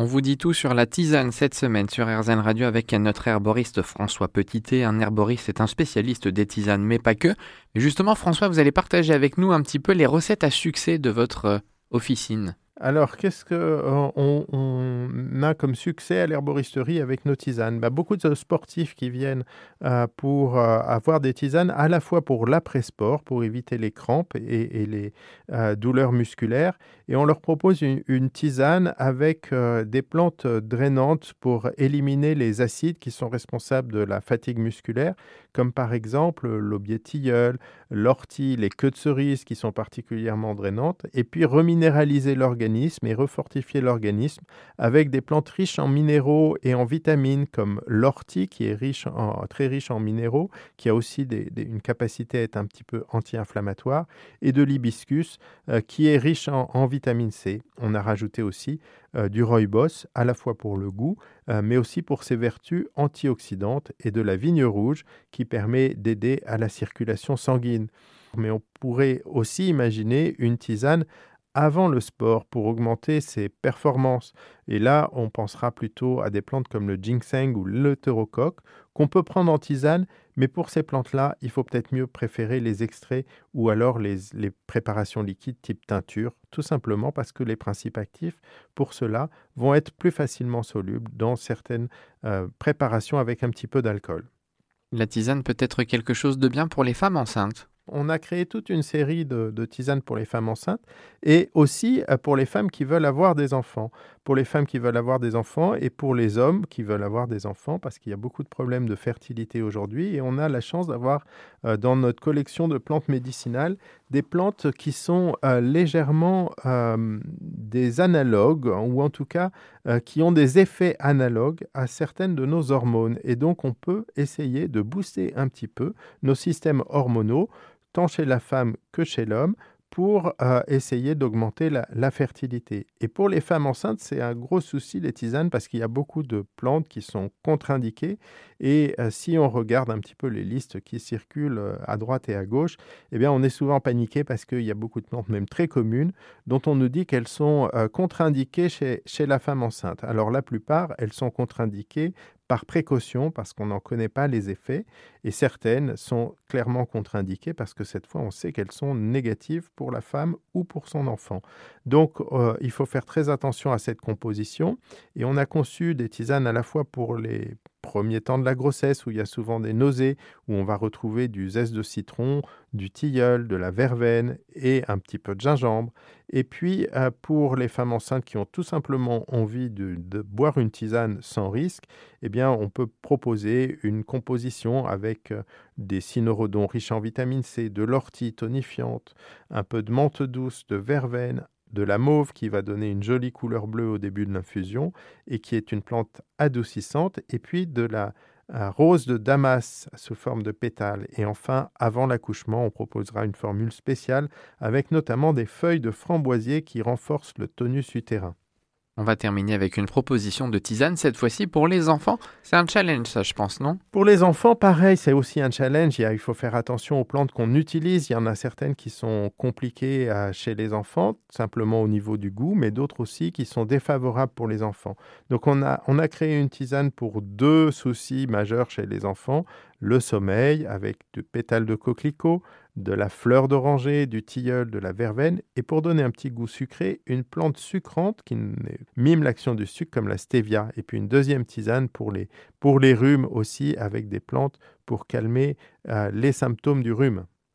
On vous dit tout sur la tisane cette semaine sur RZN Radio avec notre herboriste François Petitet. Un herboriste est un spécialiste des tisanes, mais pas que. Mais justement, François, vous allez partager avec nous un petit peu les recettes à succès de votre euh, officine. Alors, qu'est-ce qu'on euh, on a comme succès à l'herboristerie avec nos tisanes bah, Beaucoup de sportifs qui viennent euh, pour euh, avoir des tisanes à la fois pour l'après-sport, pour éviter les crampes et, les douleurs musculaires. Et on leur propose une, tisane avec des plantes drainantes pour éliminer les acides qui sont responsables de la fatigue musculaire, comme par exemple l'aubier tilleul, l'ortie, les queues de cerise qui sont particulièrement drainantes, et puis reminéraliser l'organisme et refortifier l'organisme avec des plantes riches en minéraux et en vitamines comme l'ortie qui est riche en, très riche en minéraux, qui a aussi une capacité à être un petit peu anti-inflammatoire, et de l'hibiscus euh, qui est riche en, vitamine C. On a rajouté aussi euh, du rooibos à la fois pour le goût, euh, mais aussi pour ses vertus antioxydantes et de la vigne rouge qui permet d'aider à la circulation sanguine. Mais on pourrait aussi imaginer une tisane avant le sport pour augmenter ses performances. Et là, on pensera plutôt à des plantes comme le ginseng ou l'eutérocoque qu'on peut prendre en tisane, mais pour ces plantes-là, il faut peut-être mieux préférer les extraits ou alors les, préparations liquides type teinture, tout simplement parce que les principes actifs pour cela vont être plus facilement solubles dans certaines euh, préparations avec un petit peu d'alcool. La tisane peut être quelque chose de bien pour les femmes enceintes on a créé toute une série de, tisanes pour les femmes enceintes et aussi euh, pour les femmes qui veulent avoir des enfants. Pour les femmes qui veulent avoir des enfants et pour les hommes qui veulent avoir des enfants parce qu'il y a beaucoup de problèmes de fertilité aujourd'hui et on a la chance d'avoir euh, dans notre collection de plantes médicinales des plantes qui sont euh, légèrement des analogues ou en tout cas qui ont des effets analogues à certaines de nos hormones et donc on peut essayer de booster un petit peu nos systèmes hormonaux tant chez la femme que chez l'homme, pour euh, essayer d'augmenter la, fertilité. Et pour les femmes enceintes, c'est un gros souci les tisanes parce qu'il y a beaucoup de plantes qui sont contre-indiquées. Et euh, si on regarde un petit peu les listes qui circulent euh, à droite et à gauche, eh bien, on est souvent paniqué parce qu'il y a beaucoup de plantes, même très communes, dont on nous dit qu'elles sont contre-indiquées chez, chez la femme enceinte. Alors la plupart, elles sont contre-indiquées par précaution parce qu'on n'en connaît pas les effets et certaines sont clairement contre-indiquées parce que cette fois on sait qu'elles sont négatives pour la femme ou pour son enfant. Donc euh, il faut faire très attention à cette composition et on a conçu des tisanes à la fois pour les premier temps de la grossesse où il y a souvent des nausées, où on va retrouver du zeste de citron, du tilleul, de la verveine et un petit peu de gingembre. Et puis euh, pour les femmes enceintes qui ont tout simplement envie de, boire une tisane sans risque, eh bien on peut proposer une composition avec euh, des cynorhodons riches en vitamine C, de l'ortie tonifiante, un peu de menthe douce, de verveine, de la mauve qui va donner une jolie couleur bleue au début de l'infusion et qui est une plante adoucissante, et puis de la rose de Damas sous forme de pétales. Et enfin, avant l'accouchement, on proposera une formule spéciale avec notamment des feuilles de framboisier qui renforcent le tonus utérin. On va terminer avec une proposition de tisane, cette fois-ci pour les enfants. C'est un challenge, ça, je pense, non? Pour les enfants, pareil, c'est aussi un challenge. Il, faut faire attention aux plantes qu'on utilise. Il y en a certaines qui sont compliquées chez les enfants, simplement au niveau du goût, mais d'autres aussi qui sont défavorables pour les enfants. Donc, on a, on a créé une tisane pour deux soucis majeurs chez les enfants le sommeil avec du pétales de coquelicot, de la fleur d'oranger, du tilleul, de la verveine, et pour donner un petit goût sucré, une plante sucrante qui mime l'action du sucre comme la stevia, et puis une deuxième tisane pour les, pour les rhumes aussi avec des plantes pour calmer euh, les symptômes du rhume.